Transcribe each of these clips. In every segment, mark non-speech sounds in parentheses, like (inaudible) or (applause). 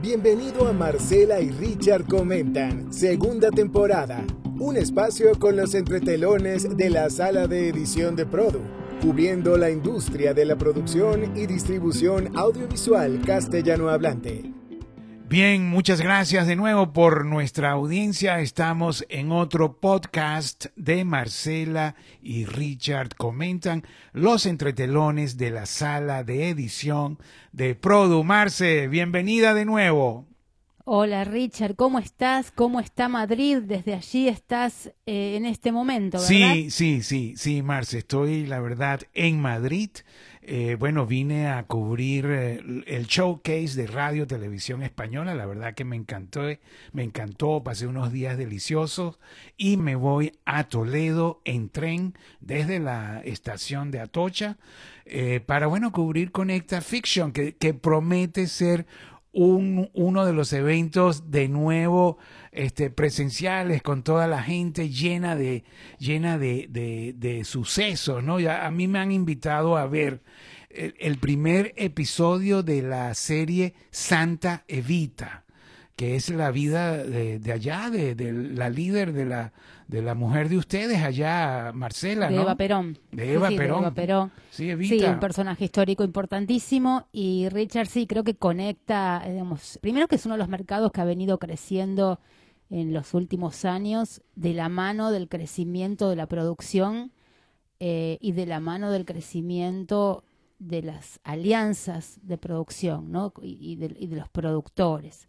Bienvenido a Marcela y Richard Comentan, segunda temporada. Un espacio con los entretelones de la sala de edición de Produ, cubriendo la industria de la producción y distribución audiovisual castellano hablante. Bien, muchas gracias de nuevo por nuestra audiencia. Estamos en otro podcast de Marcela y Richard. Comentan los entretelones de la sala de edición de Produ. Marce, bienvenida de nuevo. Hola Richard, ¿cómo estás? ¿Cómo está Madrid? Desde allí estás eh, en este momento, ¿verdad? Sí, sí, sí, sí, Marce, estoy la verdad en Madrid. Eh, bueno, vine a cubrir eh, el showcase de Radio Televisión Española, la verdad que me encantó, me encantó, pasé unos días deliciosos y me voy a Toledo en tren desde la estación de Atocha eh, para, bueno, cubrir Conecta Fiction, que, que promete ser un, uno de los eventos de nuevo este, presenciales con toda la gente llena de, llena de, de, de sucesos, ¿no? Ya, a mí me han invitado a ver el, el primer episodio de la serie Santa Evita que es la vida de, de allá, de, de, la líder de la, de la mujer de ustedes allá, Marcela, de. Eva Perón. De Eva sí, sí, Perón. De Eva Perón. Sí, Evita. Sí, un personaje histórico importantísimo y Richard sí creo que conecta, eh, digamos, primero que es uno de los mercados que ha venido creciendo en los últimos años de la mano del crecimiento de la producción eh, y de la mano del crecimiento de las alianzas de producción, ¿no? Y, de, los productores.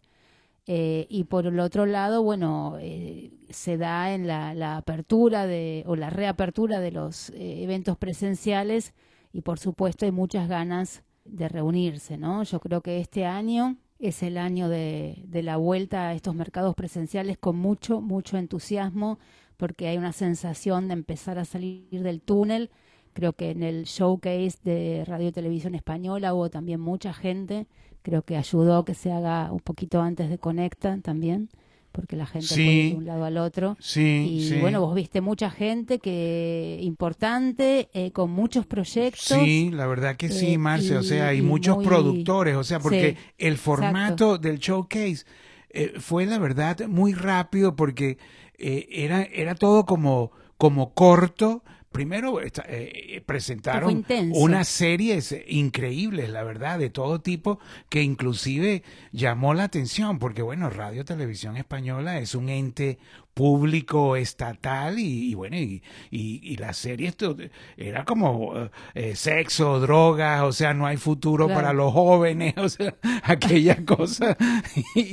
Eh, y por el otro lado, bueno, eh, se da en la, la, apertura de, o la reapertura de los eventos presenciales y por supuesto hay muchas ganas de reunirse, ¿no? Yo creo que este año es el año de, la vuelta a estos mercados presenciales con mucho, mucho entusiasmo porque hay una sensación de empezar a salir del túnel. Creo que en el showcase de Radio y Televisión Española hubo también mucha gente creo que ayudó que se haga un poquito antes de Conecta también, porque la gente sí, de un lado al otro. Sí, y sí. bueno, vos viste mucha gente que importante, eh, con muchos proyectos. Sí, la verdad que sí, eh, Marce, y, o sea, hay y muchos muy... productores, o sea, porque sí, el formato exacto. del showcase eh, fue la verdad muy rápido porque eh, era, era todo como, como corto, primero eh, presentaron unas series increíbles, la verdad, de todo tipo, que inclusive llamó la atención, porque bueno, Radio Televisión Española es un ente público estatal y, y bueno, y, y, y, la serie esto era como eh, sexo, drogas, o sea, no hay futuro claro. para los jóvenes, (laughs) o sea, aquella (laughs) cosa.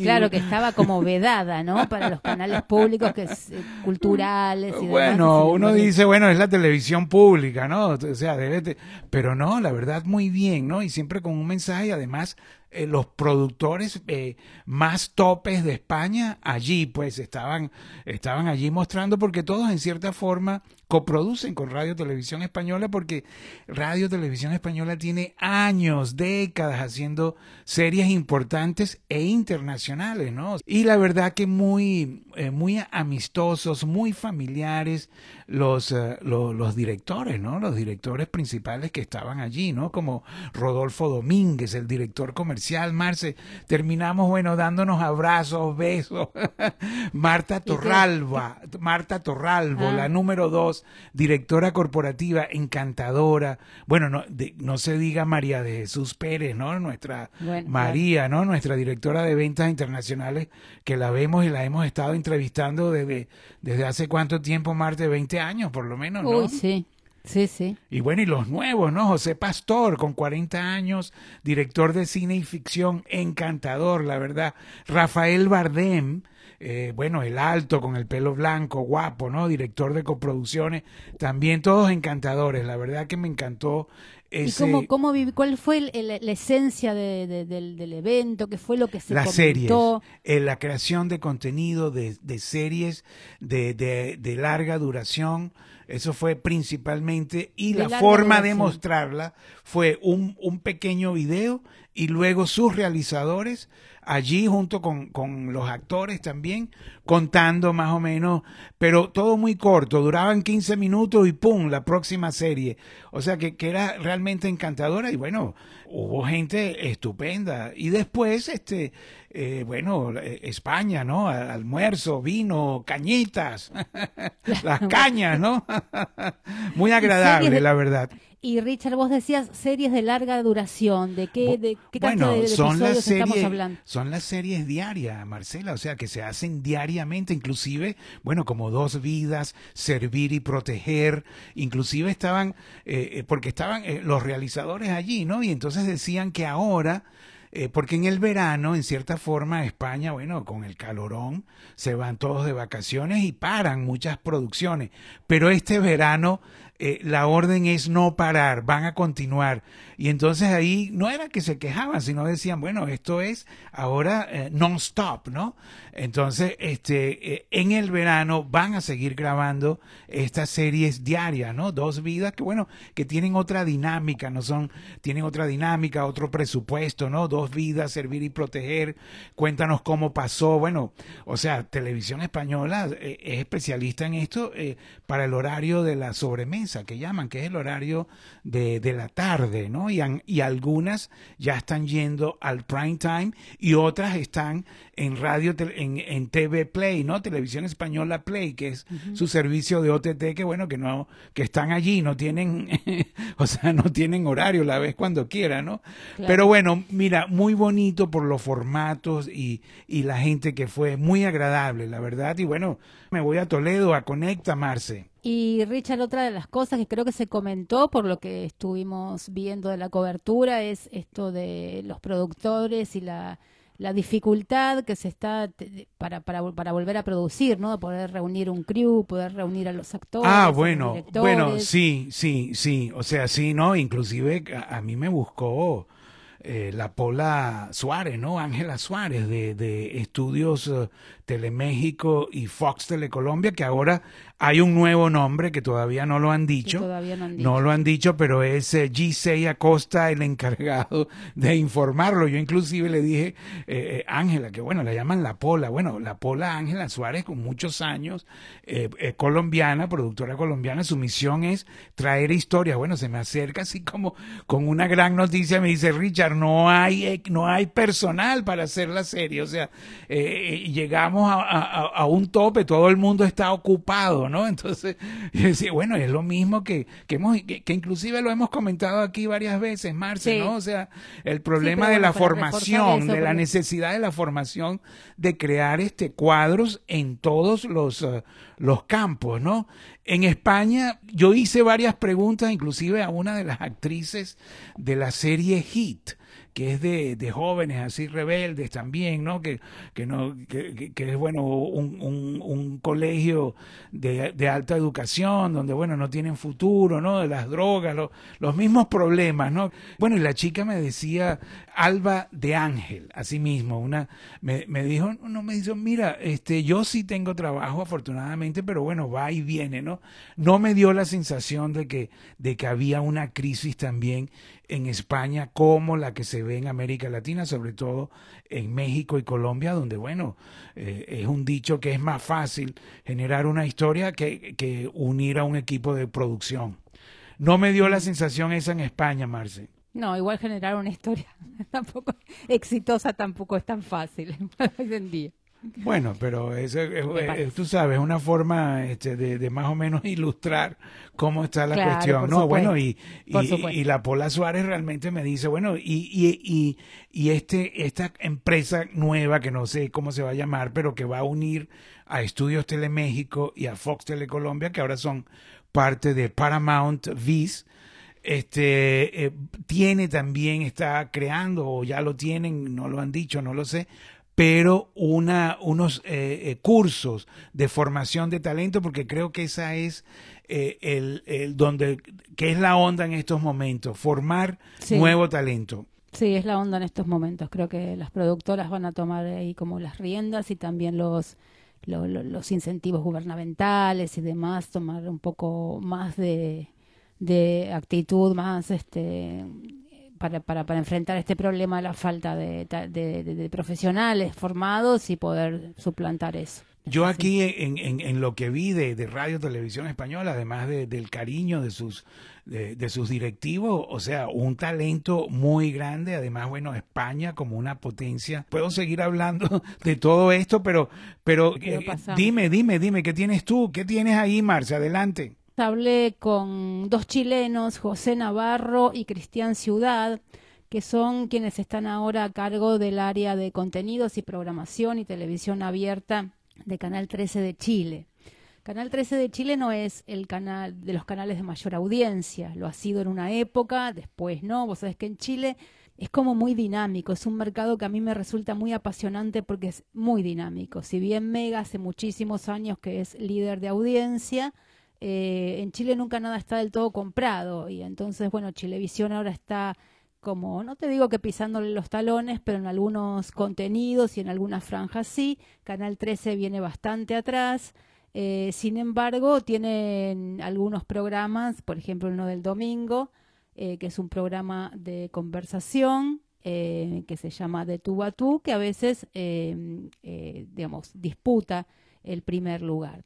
claro, que (laughs) estaba como vedada, ¿no? Para los canales públicos que es, eh, culturales. Y bueno, demás, uno dice, bueno, es la televisión pública, ¿no? O sea, debe, de... pero no, la verdad, muy bien, ¿no? Y siempre con un mensaje, además, eh, los productores eh, más topes de España allí, pues estaban, estaban allí mostrando, porque todos en cierta forma coproducen con Radio Televisión Española, porque Radio Televisión Española tiene años, décadas haciendo series importantes e internacionales, ¿no? Y la verdad que muy, eh, muy amistosos, muy familiares los, uh, los, los directores, ¿no? Los directores principales que estaban allí, ¿no? Como Rodolfo Domínguez, el director comercial, Marce, terminamos, bueno, dándonos abrazos, besos. (laughs) Marta Torralba, Marta Torralbo, ah. la número dos, directora corporativa, encantadora. Bueno, no, de, no se diga María de Jesús Pérez, ¿no? Nuestra bueno, María, ¿no? Nuestra directora de ventas internacionales, que la vemos y la hemos estado entrevistando desde, desde hace cuánto tiempo, Marta, 20 años por lo menos, ¿no? Uy, sí. Sí, sí. Y bueno, y los nuevos, ¿no? José Pastor, con 40 años, director de cine y ficción, encantador, la verdad. Rafael Bardem, eh, bueno, el alto, con el pelo blanco, guapo, ¿no? Director de coproducciones, también todos encantadores, la verdad que me encantó. Ese... ¿Y cómo, cómo cuál fue el, el, la esencia de, de, del, del, evento? ¿Qué fue lo que se Las comentó? series, eh, la creación de contenido de, de series de, de, larga duración, eso fue principalmente, y la forma duración. de mostrarla fue un, un, pequeño video y luego sus realizadores allí junto con, con, los actores también, contando más o menos, pero todo muy corto, duraban 15 minutos y ¡pum! la próxima serie. O sea que, que era realmente encantadora y bueno, hubo gente estupenda. Y después, este, eh, bueno, eh, España, ¿no? Almuerzo, vino, cañitas, (laughs) las (laughs) cañas, ¿no? (laughs) Muy agradable, la verdad. Y Richard, vos decías series de larga duración. ¿De qué, de qué bueno, de, son las series, estamos hablando? Son las series diarias, Marcela, o sea, que se hacen diariamente, inclusive, bueno, como Dos Vidas, Servir y Proteger, inclusive estaban, eh, eh porque estaban eh, los realizadores allí, ¿no? Y entonces decían que ahora eh, porque en el verano, en cierta forma, España, bueno, con el calorón, se van todos de vacaciones y paran muchas producciones. Pero este verano eh, la orden es no parar, van a continuar. Y entonces ahí no era que se quejaban, sino decían, bueno, esto es ahora eh, non-stop, ¿no? Entonces, este, eh, en el verano van a seguir grabando estas series diarias, ¿no? Dos vidas que, bueno, que tienen otra dinámica, no son, tienen otra dinámica, otro presupuesto, ¿no? Dos vidas, servir y proteger. Cuéntanos cómo pasó. Bueno, o sea, Televisión Española es especialista en esto para el horario de la sobremesa que llaman, que es el horario de, de la tarde, ¿no? Y, y, algunas ya están yendo al prime time y otras están en radio, en, en TV Play, ¿no? Televisión Española Play, que es su servicio de OTT, que bueno, que no, que están allí, no tienen, (laughs) o sea, no tienen horario, la vez cuando quiera, ¿no? Pero bueno, mira, muy bonito por los formatos y, y la gente que fue muy agradable, la verdad, y bueno, me voy a Toledo a Conecta, Marce. Y Richard, otra de las cosas que creo que se comentó por lo que estuvimos viendo de la cobertura es esto de los productores y la, la dificultad que se está para, para, para, volver a producir, ¿no? Poder reunir un crew, poder reunir a los actores. Ah, bueno, bueno, sí, sí, sí. O sea, sí, ¿no? Inclusive a, mí me buscó eh, la Pola Suárez, ¿no? Ángela Suárez de, de Estudios uh, Teleméxico y Fox Telecolombia, que ahora hay un nuevo nombre que todavía no lo han dicho. no, lo han dicho, pero es eh, G6 Acosta el encargado de informarlo. Yo inclusive le dije, eh, eh, Ángela, que bueno, la llaman La Pola. Bueno, La Pola Ángela Suárez, con muchos años, colombiana, productora colombiana, su misión es traer historias. Bueno, se me acerca así como con una gran noticia, me dice, Richard, no hay, no hay personal para hacer la serie. O sea, llegamos a, a un tope, todo el mundo está ocupado ¿no? Entonces, (laughs) bueno, es lo mismo que, que, hemos, que, inclusive lo hemos comentado aquí varias veces, Marce, ¿no? O sea, el problema de la formación, de la necesidad de la formación de crear este cuadros en todos los, uh, los campos, ¿no? En España yo hice varias preguntas, inclusive a una de las actrices de la serie Hit, que es de, de, jóvenes así rebeldes también, ¿no? Que, que, no, que, es, bueno, un, un, un colegio de, de, alta educación, donde, bueno, no tienen futuro, ¿no? De las drogas, los mismos problemas, ¿no? Bueno, y la chica me decía, Alba de Ángel, así mismo, una, me, me dijo, no, me dijo, mira, este, yo sí tengo trabajo, afortunadamente, pero bueno, va y viene, ¿no? No me dio la sensación de que, de que había una crisis también en España como la que se ve en América Latina, sobre todo en México y Colombia, donde, bueno, eh, es un dicho que es más fácil generar una historia que, que unir a un equipo de producción. No me dio la sensación esa en España, Marce. No, igual generar una historia (laughs) tampoco exitosa tampoco es tan fácil (laughs) hoy en día. Bueno, pero eso, es, tú sabes, una forma este, de, más o menos (laughs) ilustrar cómo está la cuestión, ¿no? Bueno, y, y, la Pola Suárez realmente me dice, bueno, y, y, y, este, esta empresa nueva, que no sé cómo se va a llamar, pero que va a unir a Estudios Teleméxico y a Fox Telecolombia, que ahora son parte de Paramount Viz, este, eh, tiene también, está creando, o ya lo tienen, no lo han dicho, no lo sé, pero una, unos eh, eh, cursos de formación de talento, porque creo que esa es eh, el, el, donde, que es la onda en estos momentos, formar nuevo talento. Sí, es la onda en estos momentos. Creo que las productoras van a tomar ahí como las riendas y también los, los incentivos gubernamentales y demás, tomar un poco más de, de actitud, más este para, para, para enfrentar este problema de la falta de, de, profesionales formados y poder suplantar eso. Yo aquí en, en, en, lo que vi de, de Radio Televisión Española, además de, del cariño de sus, de, de, sus directivos, o sea, un talento muy grande, además, bueno, España como una potencia. Puedo seguir hablando (laughs) de todo esto, pero, pero eh, dime, dime, dime, ¿qué tienes tú? ¿Qué tienes ahí, Marcia? Adelante. Hablé con dos chilenos, José Navarro y Cristian Ciudad, que son quienes están ahora a cargo del área de contenidos y programación y televisión abierta de Canal 13 de Chile. Canal 13 de Chile no es el canal de los canales de mayor audiencia, lo ha sido en una época, después no, vos sabés que en Chile es como muy dinámico, es un mercado que a mí me resulta muy apasionante porque es muy dinámico. Si bien Mega hace muchísimos años que es líder de audiencia, eh, en Chile nunca nada está del todo comprado y entonces, bueno, Chilevisión ahora está como, no te digo que pisándole los talones, pero en algunos contenidos y en algunas franjas sí. Canal 13 viene bastante atrás. Eh, sin embargo, tienen algunos programas, por ejemplo, uno del domingo, eh, que es un programa de conversación eh, que se llama De tú a tú, que a veces, digamos, disputa el primer lugar.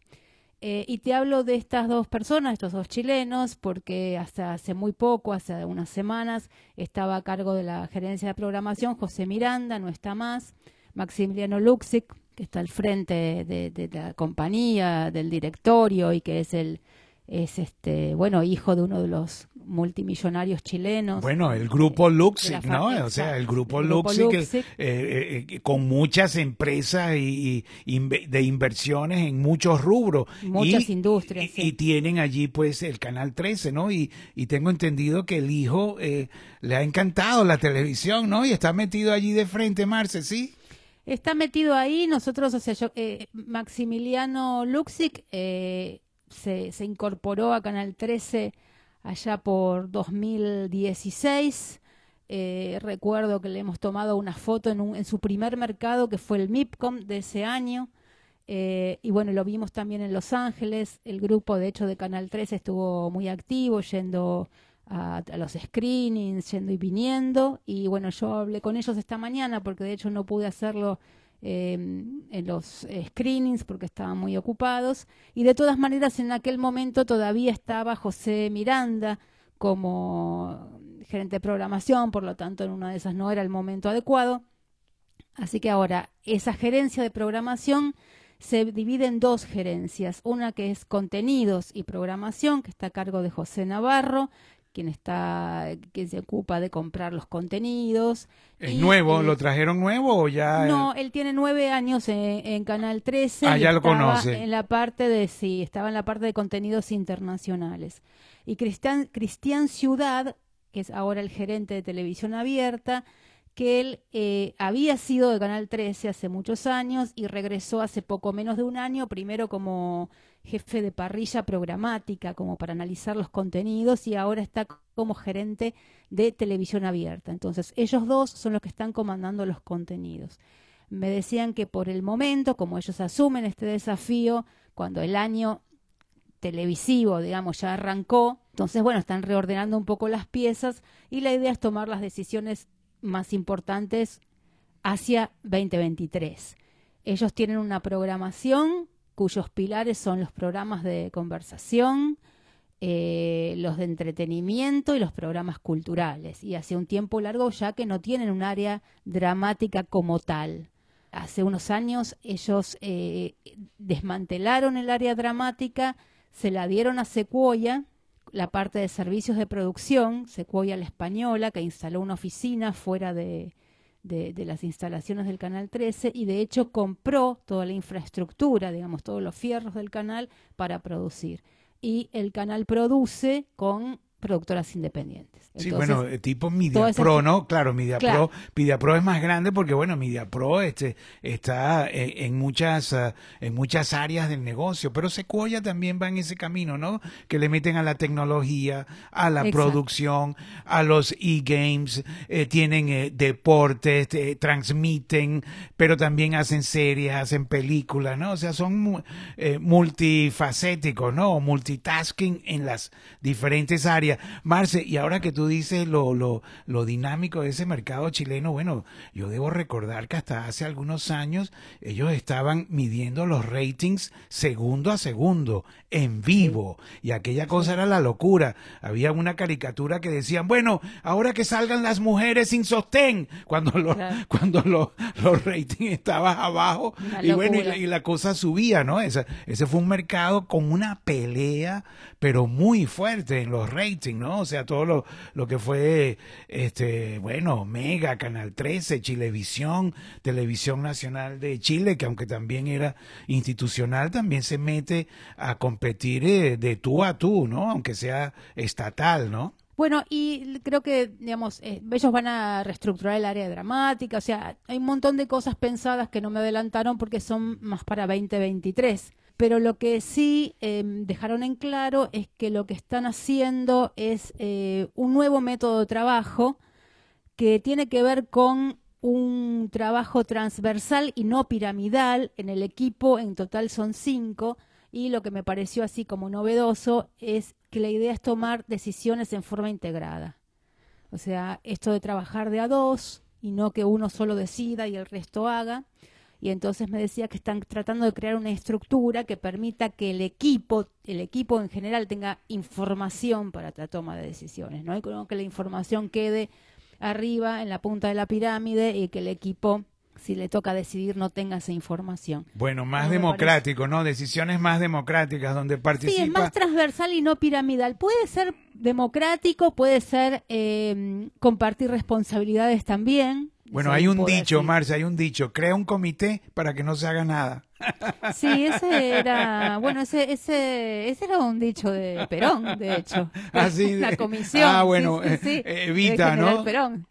Eh, y te hablo de estas dos personas, estos dos chilenos, porque hasta hace muy poco, hace unas semanas, estaba a cargo de la gerencia de programación José Miranda, no está más, Maximiliano Luxic, que está al frente de la compañía, del directorio y que es el es este bueno hijo de uno de los multimillonarios chilenos. Bueno, el grupo Luxic, ¿no? O sea, el grupo, Luxic, eh, eh, eh, con muchas empresas y, de inversiones en muchos rubros. Muchas industrias. Y, tienen allí pues el Canal 13, ¿no? Y, tengo entendido que el hijo le ha encantado la televisión, ¿no? Y está metido allí de frente, Marce, ¿sí? Está metido ahí, nosotros, o sea, yo, Maximiliano Luxic, eh, se, incorporó a Canal 13 allá por 2016. Eh, recuerdo que le hemos tomado una foto en, un, en, su primer mercado, que fue el MIPCOM de ese año. Eh, y bueno, lo vimos también en Los Ángeles. El grupo, de hecho, de Canal 13 estuvo muy activo, yendo a, los screenings, yendo y viniendo. Y bueno, yo hablé con ellos esta mañana, porque de hecho no pude hacerlo Em, en los screenings porque estaban muy ocupados. Y de todas maneras, en aquel momento todavía estaba José Miranda como gerente de programación, por lo tanto, en una de esas no era el momento adecuado. Así que ahora, esa gerencia de programación se divide en dos gerencias, una que es contenidos y programación, que está a cargo de José Navarro, quien está, que se ocupa de comprar los contenidos. ¿Es nuevo? ¿Lo trajeron nuevo o ya? No, él tiene nueve años en, Canal 13. Ah, ya lo conoce. En la parte de, sí, estaba en la parte de contenidos internacionales. Y Cristian, Cristian Ciudad, que es ahora el gerente de televisión abierta, que él eh, había sido de Canal 13 hace muchos años y regresó hace poco menos de un año, primero como jefe de parrilla programática, como para analizar los contenidos, y ahora está como gerente de televisión abierta. Entonces, ellos dos son los que están comandando los contenidos. Me decían que por el momento, como ellos asumen este desafío, cuando el año televisivo, digamos, ya arrancó, entonces, bueno, están reordenando un poco las piezas y la idea es tomar las decisiones más importantes hacia 2023. Ellos tienen una programación cuyos pilares son los programas de conversación, eh, los de entretenimiento y los programas culturales. Y hace un tiempo largo ya que no tienen un área dramática como tal. Hace unos años ellos eh, desmantelaron el área dramática, se la dieron a Sequoia, la parte de servicios de producción, Sequoia la española, que instaló una oficina fuera de, de, las instalaciones del Canal 13 y de hecho compró toda la infraestructura, digamos, todos los fierros del canal para producir. Y el canal produce con productoras independientes. sí, bueno, eh, tipo Media Pro, ¿no? Claro, Media Pro, Media Pro es más grande porque bueno, Media Pro este está eh, en, muchas eh, en muchas áreas del negocio, pero Sequoia también va en ese camino, ¿no? Que le meten a la tecnología, a la producción, a los e-games, tienen deportes, transmiten, pero también hacen series, hacen películas, ¿no? O sea, son multifacéticos, ¿no? Multitasking en las diferentes áreas Marce, y ahora que tú dices lo, lo, lo dinámico de ese mercado chileno, bueno, yo debo recordar que hasta hace algunos años ellos estaban midiendo los ratings segundo a segundo, en vivo, y aquella cosa era la locura. Había una caricatura que decían, bueno, ahora que salgan las mujeres sin sostén, cuando (laughs) los, cuando los, los ratings estaban abajo, y bueno, y la, y la, cosa subía, ¿no? Ese, ese fue un mercado con una pelea, pero muy fuerte en los ratings, ¿no? O sea, todo lo, lo que fue, este, bueno, Mega, Canal 13, Chilevisión, Televisión Nacional de Chile, que aunque también era institucional, también se mete a competir eh, de tú a tú, ¿no? Aunque sea estatal, ¿no? Bueno, y creo que, digamos, eh, ellos van a reestructurar el área dramática, o sea, hay un montón de cosas pensadas que no me adelantaron porque son más para 2023 pero lo que sí eh, dejaron en claro es que lo que están haciendo es eh, un nuevo método de trabajo que tiene que ver con un trabajo transversal y no piramidal en el equipo, en total son cinco, y lo que me pareció así como novedoso es que la idea es tomar decisiones en forma integrada. O sea, esto de trabajar de a dos y no que uno solo decida y el resto haga y entonces me decía que están tratando de crear una estructura que permita que el equipo, el equipo en general tenga información para la toma de decisiones, ¿no? Y que la información quede arriba en la punta de la pirámide y que el equipo si le toca decidir no tenga esa información. Bueno, más democrático, ¿no? Decisiones más democráticas donde participa. Sí, es más transversal y no piramidal. Puede ser democrático, puede ser eh, compartir responsabilidades también, bueno, hay un dicho, Marcia, hay un dicho, crea un comité para que no se haga nada. (laughs) Sí, ese era, bueno, ese, ese, ese era un dicho de Perón, de hecho. Ah, (laughs) La comisión. Ah, bueno, sí, Evita, ¿no? Perón.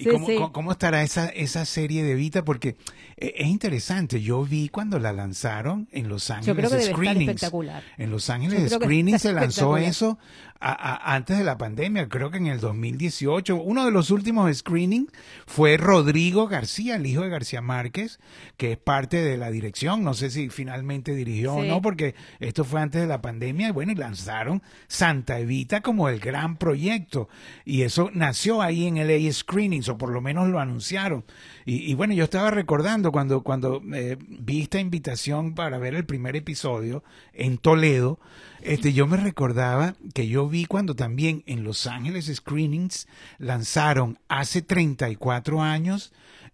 ¿Y cómo, cómo, estará esa, esa serie de Evita? Porque eh, es interesante. Yo vi cuando la lanzaron en Los Ángeles Yo creo que debe Screenings. Estar espectacular. En Los Ángeles Screenings se lanzó eso antes de la pandemia, creo que en el 2018. Uno de los últimos screenings fue Rodrigo García, el hijo de García Márquez, que es parte de la dirección. No sé si finalmente dirigió o no, porque esto fue antes de la pandemia. Y bueno, y lanzaron Santa Evita como el gran proyecto. Y eso nació ahí en el A Screenings, por lo menos lo anunciaron. Y, bueno, yo estaba recordando cuando, cuando eh, vi esta invitación para ver el primer episodio en Toledo, este, yo me recordaba que yo vi cuando también en Los Ángeles Screenings lanzaron hace 34 años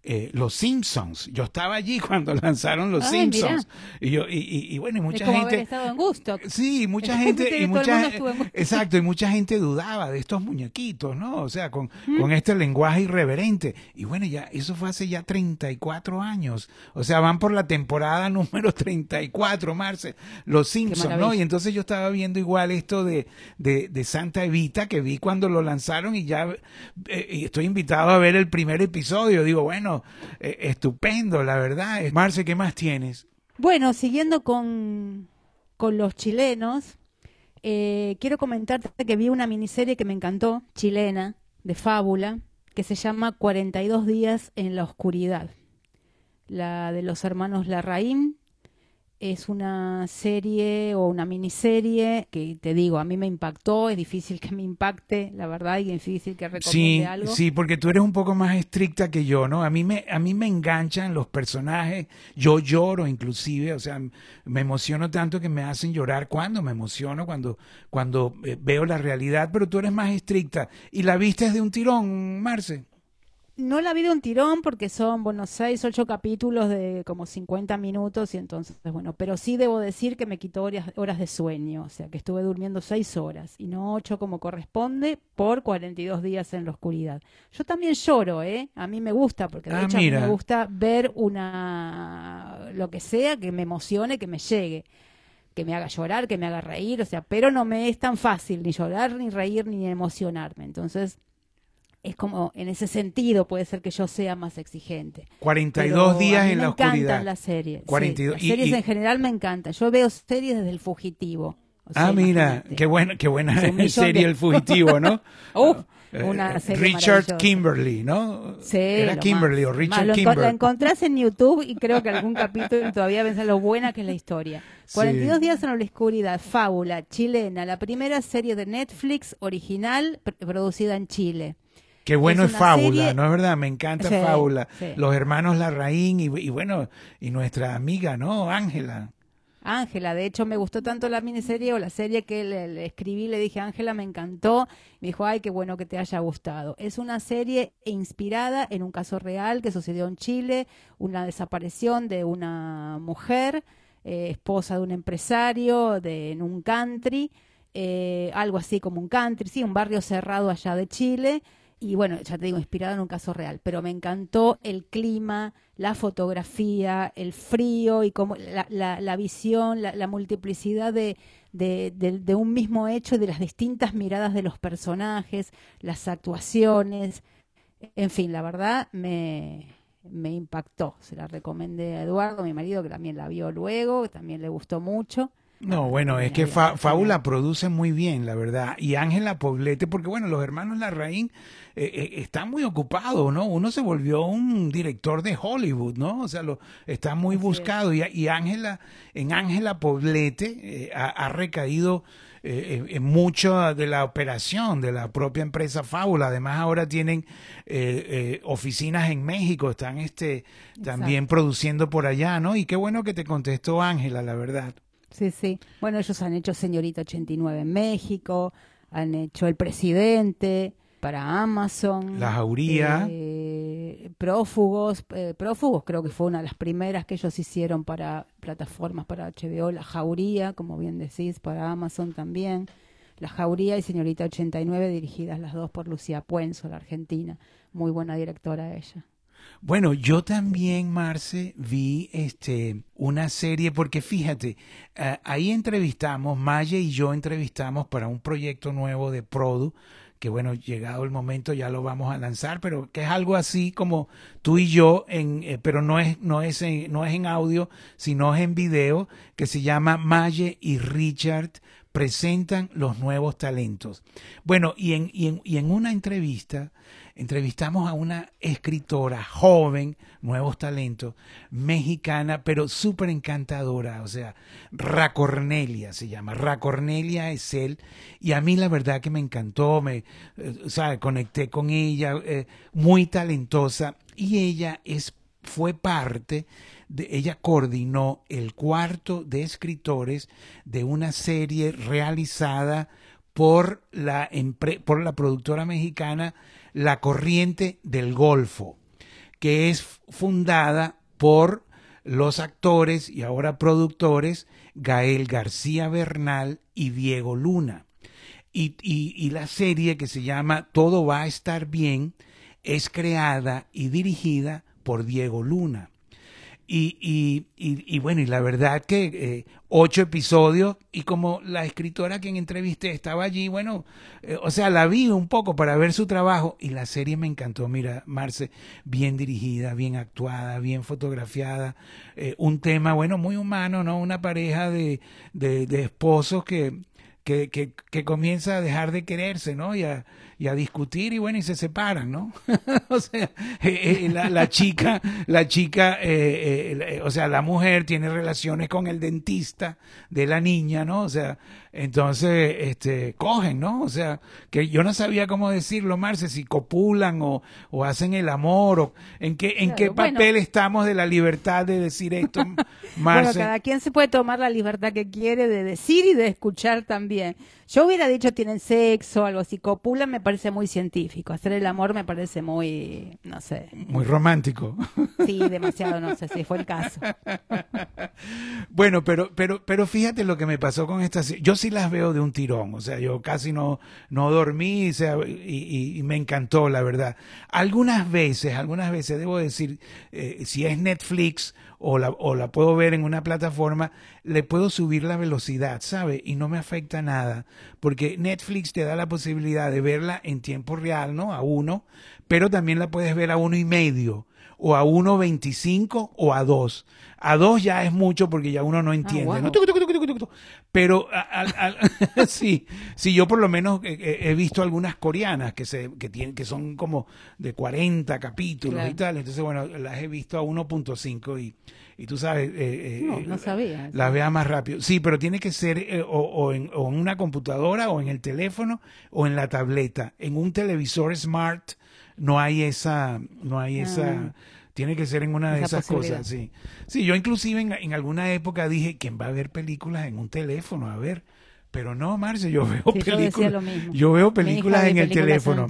eh, Los Simpsons. Yo estaba allí (laughs) cuando lanzaron Los Simpsons. Y, yo, y, y, bueno, y mucha gente. estado en gusto. Sí, (laughs) mucha gente. y mucha, exacto, y mucha gente dudaba de estos muñequitos, ¿no? O sea, con, con este lenguaje irreverente. Y bueno, ya, eso fue hace ya 34 años. O sea, van por la temporada (laughs) número 34, Marce. Los Simpsons, ¿no? Y entonces yo estaba viendo igual esto de, de, de Santa Evita que vi cuando lo lanzaron y ya eh, y estoy invitado a ver el primer episodio. Digo, bueno, eh, estupendo, la verdad. Marce, ¿qué más tienes? Bueno, siguiendo con, con los chilenos, eh, quiero comentarte que vi una miniserie que me encantó, chilena, de fábula, que se llama 42 días en la oscuridad. La de los hermanos Larraín, es una serie o una miniserie que te digo, a mí me impactó, es difícil que me impacte, la verdad, y es difícil que recomiende sí, algo. Sí, porque tú eres un poco más estricta que yo, ¿no? A mí me a mí me enganchan los personajes, yo lloro inclusive, o sea, me emociono tanto que me hacen llorar cuando me emociono, cuando cuando eh, veo la realidad, pero tú eres más estricta y la viste de un tirón, Marce no la vi de un tirón porque son, bueno, seis, ocho capítulos de como 50 minutos y entonces, bueno, pero sí debo decir que me quitó horas, horas de sueño, o sea, que estuve durmiendo seis horas y no ocho como corresponde por 42 días en la oscuridad. Yo también lloro, ¿eh? A mí me gusta, porque de ah, hecho me gusta ver una, lo que sea que me emocione, que me llegue que me haga llorar, que me haga reír, o sea, pero no me es tan fácil ni llorar, ni reír, ni emocionarme. Entonces, es como en ese sentido puede ser que yo sea más exigente. 42 días en la oscuridad. Me encantan las series. 42, las series en general me encantan. Yo veo series desde El Fugitivo. ah, mira, qué buena, qué (laughs) buena serie El Fugitivo, ¿no? (laughs) Uf, Una eh, serie Richard. Kimberly, ¿no? Sí, Era Kimberly más. o Richard Kimberly. La encontrás en YouTube y creo que algún capítulo todavía ves lo buena que es la historia. 42 Sí. días en la oscuridad, fábula chilena, la primera serie de Netflix original pr- producida en Chile. Qué bueno Es Fábula, serie- ¿no es verdad? Me encanta Sí, Fábula. sí. Los hermanos Larraín y, y bueno, y nuestra amiga, ¿no? Ángela. Ángela, de hecho me gustó tanto la miniserie o la serie que le, le escribí, le dije, Ángela, me encantó. Me dijo, ay, qué bueno que te haya gustado. Es una serie inspirada en un caso real que sucedió en Chile, una desaparición de una mujer, eh, esposa de un empresario de, en un country, eh, algo así como un country, sí, un barrio cerrado allá de Chile. Y bueno, ya te digo, inspirado en un caso real, pero me encantó el clima, la fotografía, el frío y como la, la, la visión, la, la multiplicidad de, de, un mismo hecho, de las distintas miradas de los personajes, las actuaciones. En fin, la verdad me, me impactó. Se la recomendé a Eduardo, mi marido, que también la vio luego, que también le gustó mucho. No, bueno, es que Fa- mira. Fábula produce muy bien, la verdad. Y Ángela Poblete, porque bueno, los hermanos Larraín eh, eh, están muy ocupados, ¿no? Uno se volvió un director de Hollywood, ¿no? O sea, lo, está muy Así buscado. Y, y Ángela, en Ángela Poblete eh, ha, ha recaído eh, eh, en mucho de la operación de la propia empresa Fábula. Además, ahora tienen eh, eh, oficinas en México, están este también produciendo por allá, ¿no? Y qué bueno que te contestó Ángela, la verdad. Sí, sí. Bueno, ellos han hecho Señorita 89 en México, han hecho El Presidente para Amazon. La Jauría. eh, prófugos, eh, Prófugos creo que fue una de las primeras que ellos hicieron para plataformas, para HBO. La Jauría, como bien decís, para Amazon también. La Jauría y Señorita 89, dirigidas las dos por Lucía Puenzo, la argentina. Muy buena directora ella. Bueno, yo también, Marce, vi este una serie, porque fíjate, eh, ahí entrevistamos, Maya y yo entrevistamos para un proyecto nuevo de Produ, que bueno, llegado el momento ya lo vamos a lanzar, pero que es algo así como tú y yo, en, eh, pero no es, no, es en, no es en audio, sino es en video, que se llama Maye y Richard presentan los nuevos talentos. Bueno, y en, y en, y en una entrevista, entrevistamos a una escritora joven, nuevos talentos, mexicana, pero súper encantadora, o sea, Racornelia se llama, Racornelia es él, y a mí la verdad que me encantó, me, eh, o sea, conecté con ella, eh, muy talentosa, y ella es, fue parte de, ella coordinó el cuarto de escritores de una serie realizada por la, por la productora mexicana La Corriente del Golfo, que es fundada por los actores y ahora productores Gael García Bernal y Diego Luna. Y, y- la serie que se llama Todo va a estar bien es creada y dirigida por Diego Luna. Y, y, y, bueno, y la verdad que eh, ocho episodios y como la escritora a quien entrevisté estaba allí, bueno, eh, o sea, la vi un poco para ver su trabajo y la serie me encantó. Mira, Marce, bien dirigida, bien actuada, bien fotografiada, eh, un tema, bueno, muy humano, ¿no? Una pareja de, de, de esposos que, que, que, que comienza a dejar de quererse, ¿no? Y a, y a discutir y bueno, y se separan, ¿no? (laughs) o sea, eh, eh, la, la chica, la chica, eh, o sea, la mujer tiene relaciones con el dentista de la niña, ¿no? O sea, entonces, este, cogen, ¿no? O sea, que yo no sabía cómo decirlo, Marce, si copulan o, o hacen el amor o en qué, en Claro, qué bueno. papel estamos de la libertad de decir esto, (laughs) Bueno, Marce. cada quien se puede tomar la libertad que quiere de decir y de escuchar también. Yo hubiera dicho tienen sexo, algo así. Copulan me parece muy científico. Hacer el amor me parece muy, no sé. Muy romántico. Sí, demasiado, no sé si fue el caso. (laughs) Bueno, pero, pero, pero fíjate lo que me pasó con estas. Yo sí las veo de un tirón, o sea, yo casi no, no dormí o sea, y, y- y me encantó, la verdad. Algunas veces, algunas veces, debo decir, eh, si es Netflix o la, o la puedo ver en una plataforma, le puedo subir la velocidad, ¿sabe? Y no me afecta nada, porque Netflix te da la posibilidad de verla en tiempo real, ¿no? A uno, pero también la puedes ver a uno y medio o a 1.25 o a 2. A 2 ya es mucho porque ya uno no entiende. wow. ¿no? Tucu, tucu, tucu, tucu, tucu. Pero (laughs) sí, sí, yo por lo menos he visto algunas coreanas que se que tienen que son como de 40 capítulos y tal, entonces bueno, las he visto a 1.5 y y tú sabes, eh, no, no sabía. Las vea más rápido. Sí, pero tiene que ser o, o, en, o, en, una computadora o en el teléfono o en la tableta. En un televisor smart no hay esa, no hay esa, ah. Tiene que ser en una de esas cosas, sí. Sí, yo inclusive en, alguna época dije, ¿quién va a ver películas en un teléfono? A ver, pero no, Marce, (laughs) yo veo películas. Yo, veo películas en el teléfono.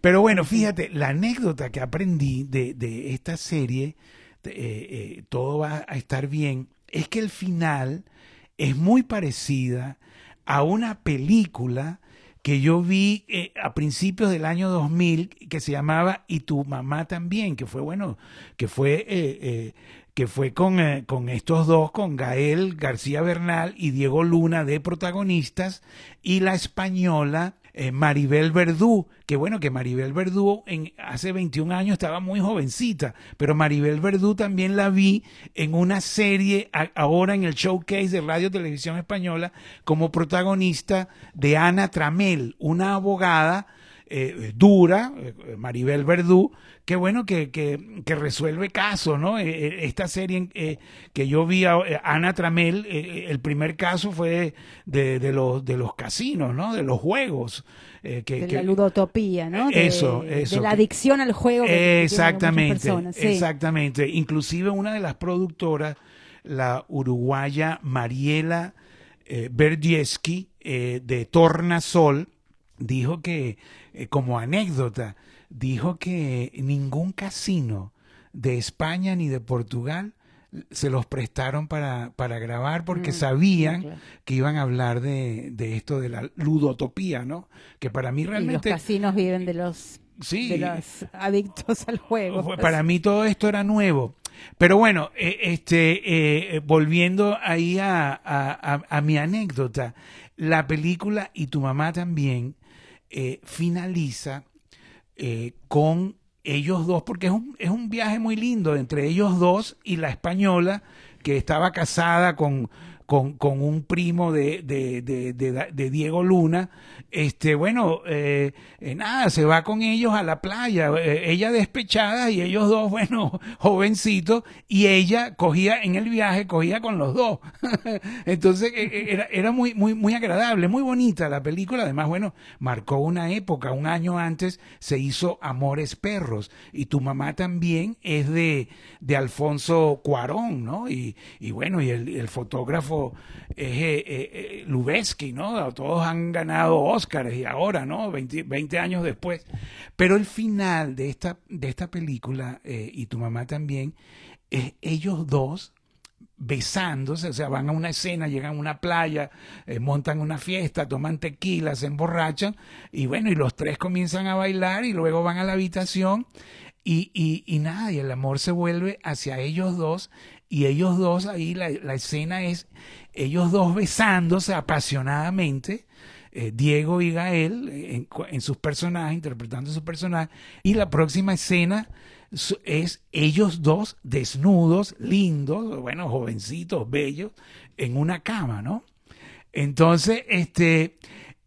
Pero bueno, fíjate, la anécdota que aprendí de, de esta serie, eh, eh, todo va a estar bien, es que el final es muy parecida a una película que yo vi eh, a principios del año 2000 que se llamaba Y tu mamá también, que fue bueno, que fue, eh, eh, que fue con, con estos dos, con Gael García Bernal y Diego Luna de protagonistas, y la española eh, Maribel Verdú, que bueno, que Maribel Verdú en, hace 21 años estaba muy jovencita, pero Maribel Verdú también la vi en una serie ahora en el showcase de Radio Televisión Española como protagonista de Ana Tramel, una abogada eh, dura, eh, Maribel Verdú, qué bueno que, que, que resuelve casos, ¿no? Eh, esta serie eh, que yo vi a Ana Tramel, el primer caso fue de, de, los, de los casinos, ¿no? De los juegos. que, de la ludotopía, ¿no? De, eso, eso. De la adicción al juego. exactamente, exactamente. Inclusive una de las productoras, la uruguaya Mariela Berdieski, de Tornasol, dijo que, como anécdota, dijo que ningún casino de España ni de Portugal se los prestaron para, para grabar porque mm, sabían que iban a hablar de, de, esto de la ludotopía, ¿no? Que para mí realmente... los casinos viven de los, de los adictos al juego. Pues. Para mí todo esto era nuevo. Pero bueno, eh, este, eh, volviendo ahí a, a, a, mi anécdota, la película y tu mamá también eh, finaliza eh, con ellos dos, porque es un, es un viaje muy lindo entre ellos dos y la española que estaba casada con, con, con un primo de, de, de, Diego Luna, este, bueno, eh, eh, nada, se va con ellos a la playa, eh, ella despechada y ellos dos, (laughs) bueno, jovencitos, y ella cogía en el viaje, cogía con los dos. (laughs) Entonces, era, era muy, muy, muy agradable, muy bonita la película, además, bueno, marcó una época, un año antes se hizo Amores Perros, y tu mamá también es de, de Alfonso Cuarón, ¿no? Y, y bueno, y el fotógrafo es eh, eh, eh ¿no? Todos han ganado Oscars y ahora, ¿no? 20, años después. Pero el final de esta, de esta película, y tu mamá también, es ellos dos besándose, o sea, van a una escena, llegan a una playa, montan una fiesta, toman tequila, se emborrachan, y bueno, y los tres comienzan a bailar y luego van a la habitación y, y, y nada, y el amor se vuelve hacia ellos dos y ellos dos, ahí la, escena es ellos dos besándose apasionadamente, eh, Diego y Gael en, en, sus personajes, interpretando sus personajes, y la próxima escena es ellos dos desnudos, lindos, bueno, jovencitos, bellos, en una cama, ¿no? Entonces, este,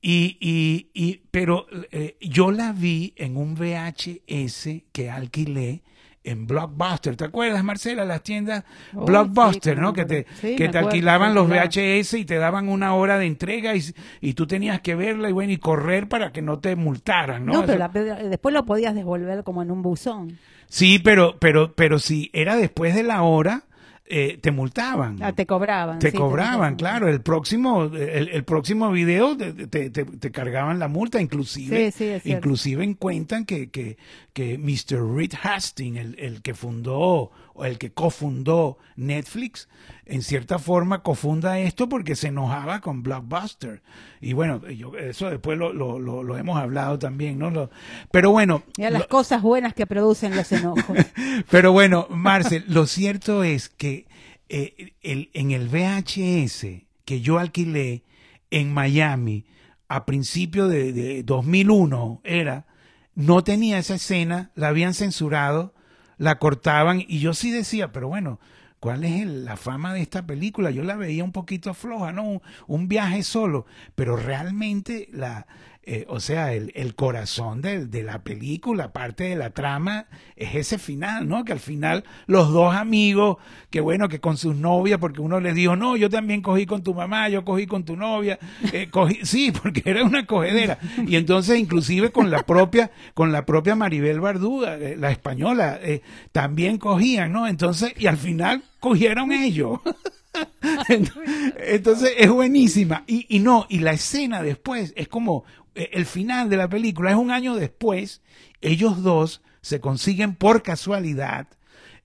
y, y, y pero eh, yo la vi en un VHS que alquilé en Blockbuster. ¿Te acuerdas, Marcela? Las tiendas oh, Blockbuster, ¿no? Que te, que te alquilaban los VHS y te daban una hora de entrega y, y, tú tenías que verla y bueno, y correr para que no te multaran, ¿no? No, pero después lo podías devolver como en un buzón. Sí, pero, pero, pero si era después de la hora, eh, te multaban. Ah, te cobraban. Te cobraban, claro. El próximo, el, próximo video te, te, cargaban la multa, inclusive. inclusive cuentan que, que, que Mr. Reed Hastings, el, el que fundó o el que cofundó Netflix, en cierta forma cofunda esto porque se enojaba con Blockbuster. Y bueno, yo, eso después lo, lo, lo, hemos hablado también, ¿no? pero bueno. Mira las cosas buenas que producen los enojos. (laughs) pero bueno, Marcel, lo cierto es que eh, el, en el VHS que yo alquilé en Miami a principios de, de 2001 era, no tenía esa escena, la habían censurado la cortaban y yo sí decía, pero bueno, ¿Cuál es el- la fama de esta película? Yo la veía un poquito floja, ¿no? Un, un viaje solo, pero realmente la, eh, o sea, el, el corazón de, de la película, parte de la trama, es ese final, ¿no? Que al final los dos amigos, que bueno, que con sus novias, porque uno les dijo, no, yo también cogí con tu mamá, yo cogí con tu novia, eh, (laughs) cogí, sí, porque era una cogedera. Y entonces, inclusive con la propia, con la propia Maribel Barduga, eh, la española, eh, también cogían, ¿no? Entonces, y al final cogieron ellos. (laughs) Entonces es buenísima. Y, y no, y la escena después es como el final de la película, es un año después, ellos dos se consiguen por casualidad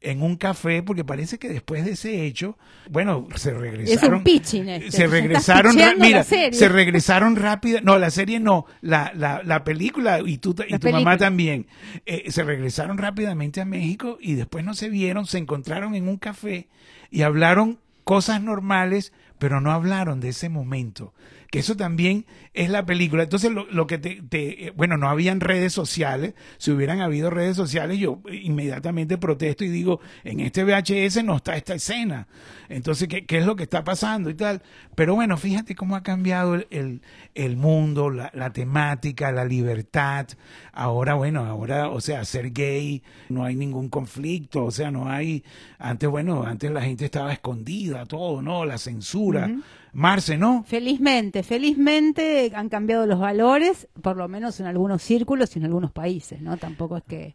en un café, porque parece que después de ese hecho, bueno, se Es regresaron. un pitching este. Se regresaron, mira, se regresaron rápido, no, la serie no, la, la, la película y tú y tu mamá también, eh, se regresaron rápidamente a México y después no se vieron, se encontraron en un café y hablaron cosas normales, pero no hablaron de ese momento. Que eso también es la película. Entonces, lo, lo que te, te- eh, bueno, no habían redes sociales. Si hubieran habido redes sociales, yo inmediatamente protesto y digo, en este VHS no está esta escena. Entonces, ¿qué, qué es lo que está pasando y tal? Pero bueno, fíjate cómo ha cambiado el, el, el mundo, la, la temática, la libertad. Ahora, bueno, ahora, o sea, ser gay, no hay ningún conflicto, o sea, no hay, antes, bueno, antes la gente estaba escondida, todo, ¿no? La censura. Marce, ¿no? Felizmente, felizmente han cambiado los valores, por lo menos en algunos círculos y en algunos países, ¿no? Tampoco es que,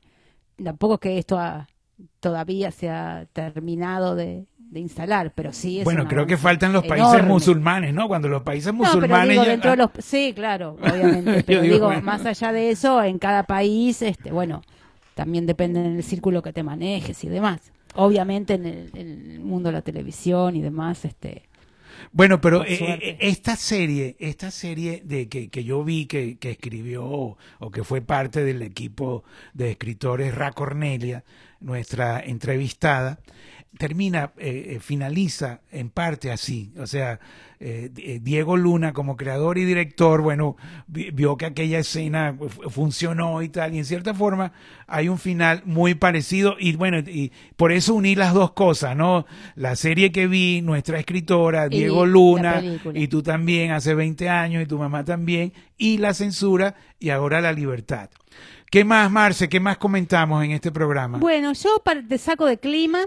tampoco es que esto ha- todavía se ha terminado de, de instalar, pero sí es Bueno, creo que faltan los países enorme. musulmanes, ¿no? Cuando los países No, pero musulmanes digo, ya- dentro de los, sí, claro, (laughs) obviamente, pero digo, digo, bueno. más allá de eso, en cada país, este, bueno, también depende del círculo que te manejes y demás. Obviamente en el, en el mundo de la televisión y demás, este, Bueno, pero eh, eh, esta serie, esta serie de que, que yo vi que, que escribió o que fue parte del equipo de escritores Ra Cornelia, nuestra entrevistada, termina, eh, eh, finaliza en parte así. O sea, eh, eh, Diego Luna como creador y director, bueno, vi- vio que aquella escena fu- funcionó y tal, y en cierta forma hay un final muy parecido y bueno, y por eso uní las dos cosas, ¿no? La serie que vi, nuestra escritora, Y Diego Luna, y tú también hace 20 años, y tu mamá también, y la censura y ahora la libertad. ¿Qué más, Marce? ¿Qué más comentamos en este programa? Bueno, yo te saco de clima,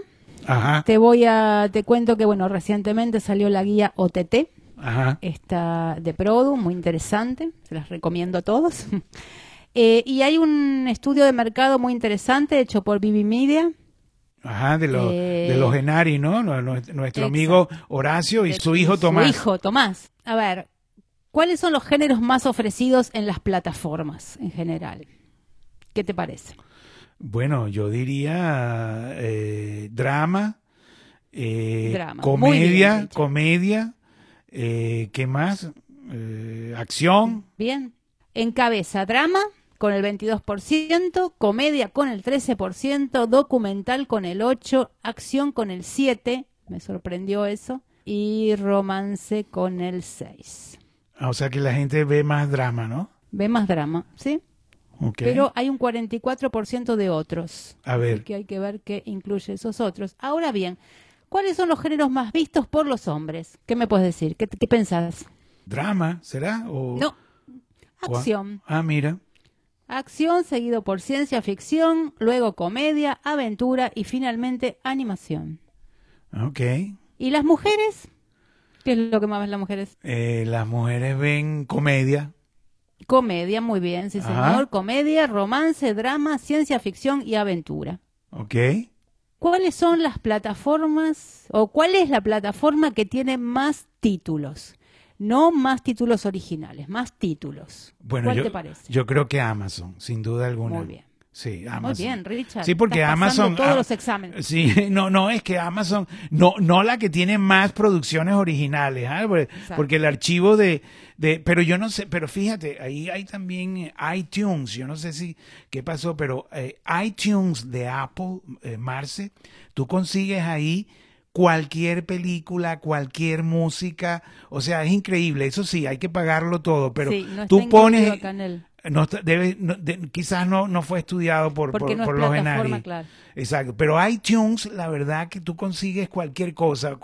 Ajá, te voy a, te cuento que bueno, recientemente salió la guía OTT, ajá. esta de Produ, muy interesante, se las recomiendo a todos. (laughs) Eh, y hay un estudio de mercado muy interesante hecho por Vivi Media, Ajá, de, los Eh, de los Genari, ¿no? Nu- nu- Nuestro exacto. amigo Horacio y de su hijo Tomás. Su hijo Tomás. A ver, ¿cuáles son los géneros más ofrecidos en las plataformas en general? ¿Qué te parece? Bueno, yo diría eh, drama, eh, Drama. Comedia, comedia, eh, ¿qué más? Acción. Bien. Encabeza drama con el 22%, comedia con el 13%, documental con el 8%, acción con el 7%, me sorprendió eso, y romance con el 6%. Ah, O sea que la gente ve más drama, ¿no? Ve más drama, ¿sí? Ok. Pero hay un 44% de otros. A ver. Así que hay que ver qué incluye esos otros. Ahora bien, ¿cuáles son los géneros más vistos por los hombres? ¿Qué me puedes decir? ¿Qué, qué pensás? ¿Drama será? O... No. Acción. Ah, mira. Acción seguido por ciencia ficción, luego comedia, aventura y finalmente animación. Ok. ¿Y las mujeres? ¿Qué es lo que más ven las mujeres? Eh, las mujeres ven comedia. Comedia, muy bien, sí Ajá. señor. Comedia, romance, drama, ciencia ficción y aventura. Ok. ¿Cuáles son las plataformas o cuál es la plataforma que tiene más títulos? No más títulos originales, más títulos. Bueno, ¿Cuál yo, te parece? yo creo que Amazon, sin duda alguna. Muy bien. Sí, Amazon. Muy bien, Richard. Sí, porque Estás Amazon. todos ah, los exámenes. Sí, (laughs) no, no, es que Amazon, no, no la que tiene más producciones originales, ¿ah? porque, Exacto. porque el archivo de, de, pero yo no sé, pero fíjate, ahí hay también eh, iTunes, yo no sé si, qué pasó, pero eh, iTunes de Apple, eh, Marce, tú consigues ahí cualquier película, cualquier música, o sea, es increíble, eso sí, hay que pagarlo todo, pero Sí, no está tú pones, acá en el- no debe, no- de- quizás no, no fue estudiado por, Porque por, no es por los Genari. claro. Exacto, pero iTunes, la verdad que tú consigues cualquier cosa.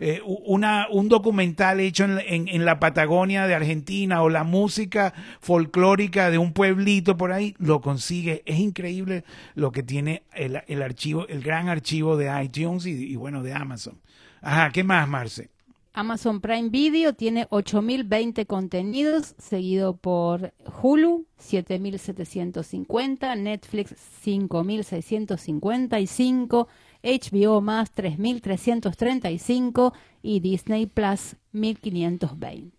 Eh, una, un documental hecho en, la- en, en la Patagonia de Argentina o la música folclórica de un pueblito por ahí, lo consigues. Es increíble lo que tiene el, el archivo, el gran archivo de iTunes y, y bueno, de Amazon. Ajá, ¿qué más, Marce? Amazon Prime Video tiene 8.020 contenidos, seguido por Hulu 7.750, Netflix 5.655, HBO más 3.335 y Disney Plus 1.520.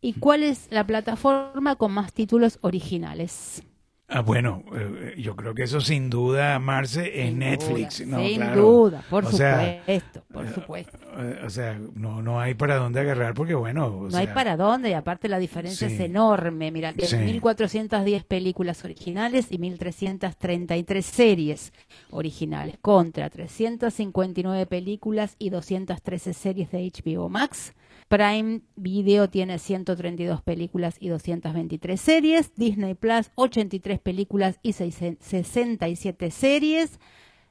¿Y cuál es la plataforma con más títulos originales? Ah, bueno, eh, yo creo que eso sin duda, Marce, es Sin Netflix. duda, ¿no? sin Claro. duda, por O sea, supuesto, por supuesto. Eh, o sea, no, no hay para dónde agarrar porque, bueno. o No hay sea, para dónde y aparte la diferencia Sí. es enorme. Mira, Sí. 1.410 películas originales y 1.333 series originales contra 359 películas y 213 series de HBO Max. Prime Video tiene 132 películas y 223 series. Disney Plus 83 películas y 6 67 series.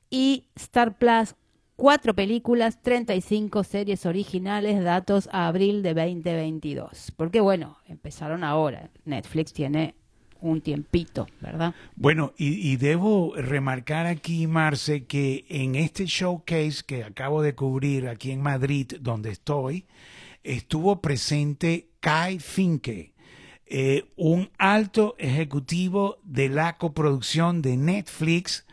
Y Star Plus, cuatro películas, 35 series originales, datos a abril de 2022. Porque bueno, empezaron ahora. Netflix tiene un tiempito, ¿verdad? Bueno, y, y debo remarcar aquí, Marce, que en este showcase que acabo de cubrir aquí en Madrid, donde estoy, estuvo presente Kai Finke, eh, un alto ejecutivo de la coproducción de Netflix,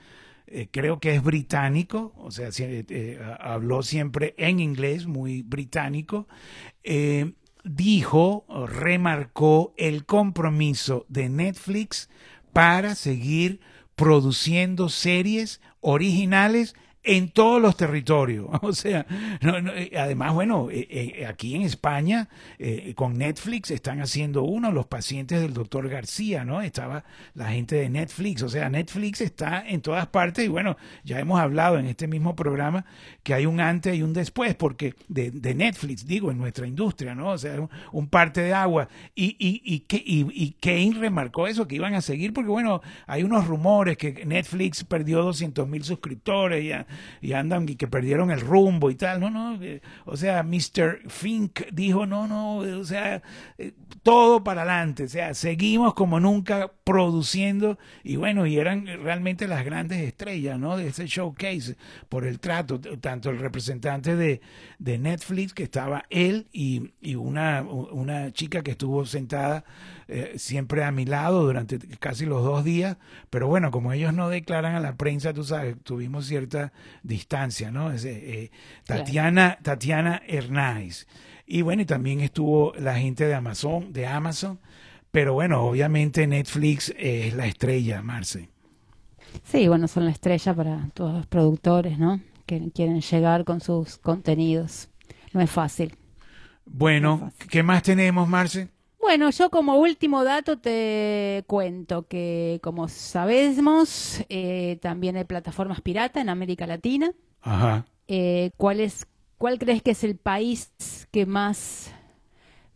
eh, creo que es británico, o sea, eh, habló siempre en inglés, muy británico, dijo, remarcó el compromiso de Netflix para seguir produciendo series originales en todos los territorios. (laughs) O sea, no, no, eh, además, bueno, eh, eh, aquí en España, eh, con Netflix están haciendo uno, los pacientes del doctor García, ¿no? Estaba la gente de Netflix. O sea, Netflix está en todas partes y bueno, ya hemos hablado en este mismo programa que hay un antes y un después, porque de, de Netflix, digo, en nuestra industria, ¿no? O sea, un, un parte de agua. Y, y, y, que- y, y Kane remarcó eso, que iban a seguir, porque bueno, hay unos rumores que Netflix perdió 200 mil suscriptores y, a- y andan y que perdieron el rumbo y tal. No, no, eh, o sea, Mr. Fink dijo, no, no, eh, o sea, eh, todo para adelante, o sea, seguimos como nunca produciendo y bueno, y eran realmente las grandes estrellas, ¿no? De ese showcase por el trato, tanto el representante de, de Netflix, que estaba él y, y una, una chica que estuvo sentada eh, siempre a mi lado durante casi los dos días, pero bueno, como ellos no declaran a la prensa, tú sabes, tuvimos cierta distancia, ¿no? Es, eh, eh, Claro. Tatiana, Tatiana Hernández. Y bueno, y también estuvo la gente de Amazon, de Amazon, pero bueno, obviamente Netflix es la estrella, Marce. Sí, bueno, son la estrella para todos los productores, ¿no? Que quieren llegar con sus contenidos. No es fácil. Bueno, fácil. ¿qué más tenemos, Marce? Bueno, yo como último dato te cuento que, como sabemos, eh, también hay plataformas pirata en América Latina. Ajá. Eh, ¿cuál, es, ¿Cuál crees que es el país que más,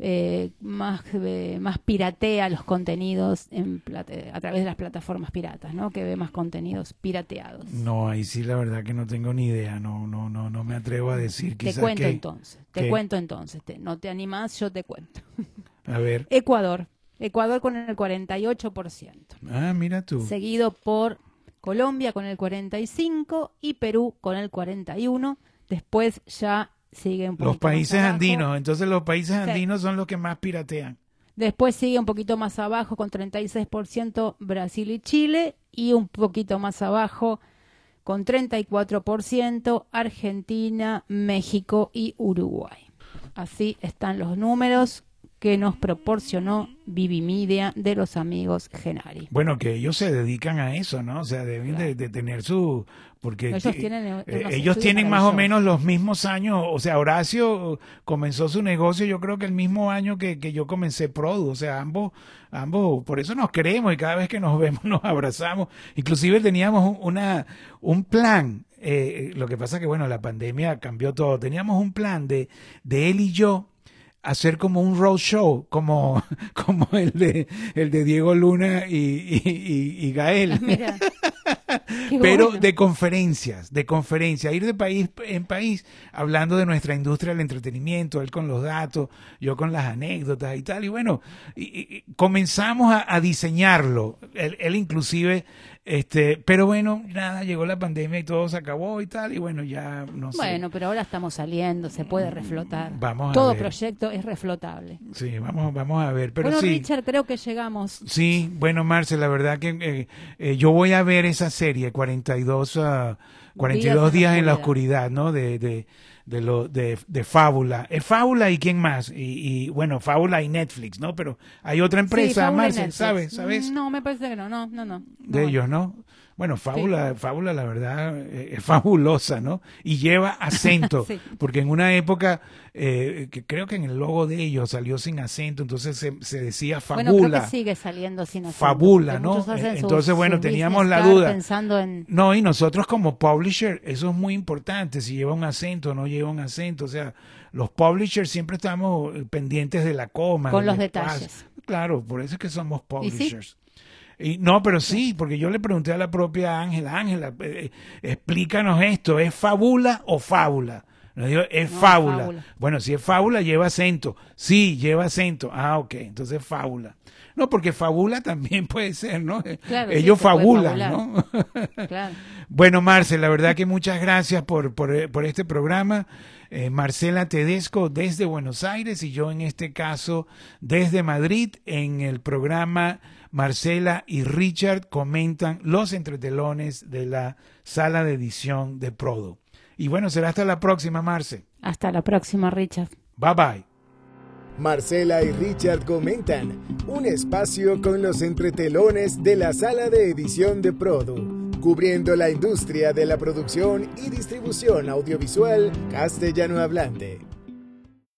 eh, más, eh, más piratea los contenidos en plate- a través de las plataformas piratas, ¿no? Que ve más contenidos pirateados. No, ahí sí la verdad que no tengo ni idea, no, no, no, no me atrevo a decir Te cuento que- entonces, te cuento entonces. Te- no te animás, yo te cuento. (laughs) A ver. Ecuador. Ecuador con el 48%. Ah, mira tú. seguido por Colombia con el 45 y Perú con el 41. Después ya sigue un poquito Los países más andinos, entonces los países Sí. andinos son los que más piratean. Después sigue un poquito más abajo con 36% Brasil y Chile y un poquito más abajo con 34% Argentina, México y Uruguay. Así están los números que nos proporcionó Vivimedia de los amigos Genari. Bueno, que ellos se dedican a eso, ¿no? O sea, deben de, de tener su... Porque Ellos que- tienen, eh, eh, ellos tienen más o menos los mismos años. O sea, Horacio comenzó su negocio yo creo que el mismo año que, que yo comencé Produ. O sea, ambos, ambos, por eso nos queremos y cada vez que nos (laughs) vemos nos abrazamos. Inclusive teníamos un- una, un plan. eh, lo que pasa que, bueno, la pandemia cambió todo. Teníamos un plan de, de él y yo hacer como un road show, como, (laughs) como el de el de Diego Luna y, y, y Gael. Mira. (laughs) (laughs) Pero bueno. de conferencias, de conferencias, ir de país en país hablando de nuestra industria del entretenimiento, él con los datos, yo con las anécdotas y tal. Y bueno, y, y comenzamos a, a diseñarlo. Él, él, inclusive, este, pero bueno, nada, llegó la pandemia y todo se acabó y tal. Y bueno, ya no sé. Bueno, pero ahora estamos saliendo, se puede reflotar. Vamos a Todo ver. proyecto es reflotable. Sí, vamos, vamos a ver. Pero bueno, sí. Richard, creo que llegamos. Sí, bueno, Marce, la verdad que eh, eh, yo voy a ver esa serie, 42, uh, 42 días, en la oscuridad, ¿no? De, de, de, lo, de, de Fábula. Es Fábula y quién más. Y, y, bueno, Fábula y Netflix, ¿no? Pero hay otra empresa, sí, Marce, ¿sabes? ¿sabes? No, me parece que no, no, no. no. De no. ellos, ¿no? Bueno, Fábula, sí. Fábula, la verdad, eh, es fabulosa, ¿no? Y lleva acento, (laughs) sí. porque en una época, eh, que creo que en el logo de ellos salió sin acento, entonces se, se decía Fabula. Bueno, creo que sigue saliendo sin acento. Fabula, ¿no? Entonces, sus, bueno, sus teníamos la duda. Pensando en... No, y nosotros como publisher, eso es muy importante, si lleva un acento o no lleva un acento, o sea, los publishers siempre estamos pendientes de la coma. Con los detalles. Claro, por eso es que somos publishers. Y, no, pero sí, porque yo le pregunté a la propia Ángela, Ángela, eh, explícanos esto, ¿es fábula o fábula? No digo, es no, fábula. fábula. Bueno, si es fábula, lleva acento. Sí, lleva acento. Ah, ok, entonces fábula. No, porque fábula también (laughs) puede ser, ¿no? Claro, Ellos sí, fabulan, ¿no? (laughs) claro. Bueno, Marce, la verdad que muchas gracias por, por, por este programa. Eh, Marcela Tedesco desde Buenos Aires y yo en este caso desde Madrid en el programa Marcela y Richard comentan los entretelones de la sala de edición de Prodo. Y bueno, será hasta la próxima, Marce. Hasta la próxima, Richard. Bye bye. Marcela y Richard comentan un espacio con los entretelones de la sala de edición de Prodo, cubriendo la industria de la producción y distribución audiovisual castellano hablante.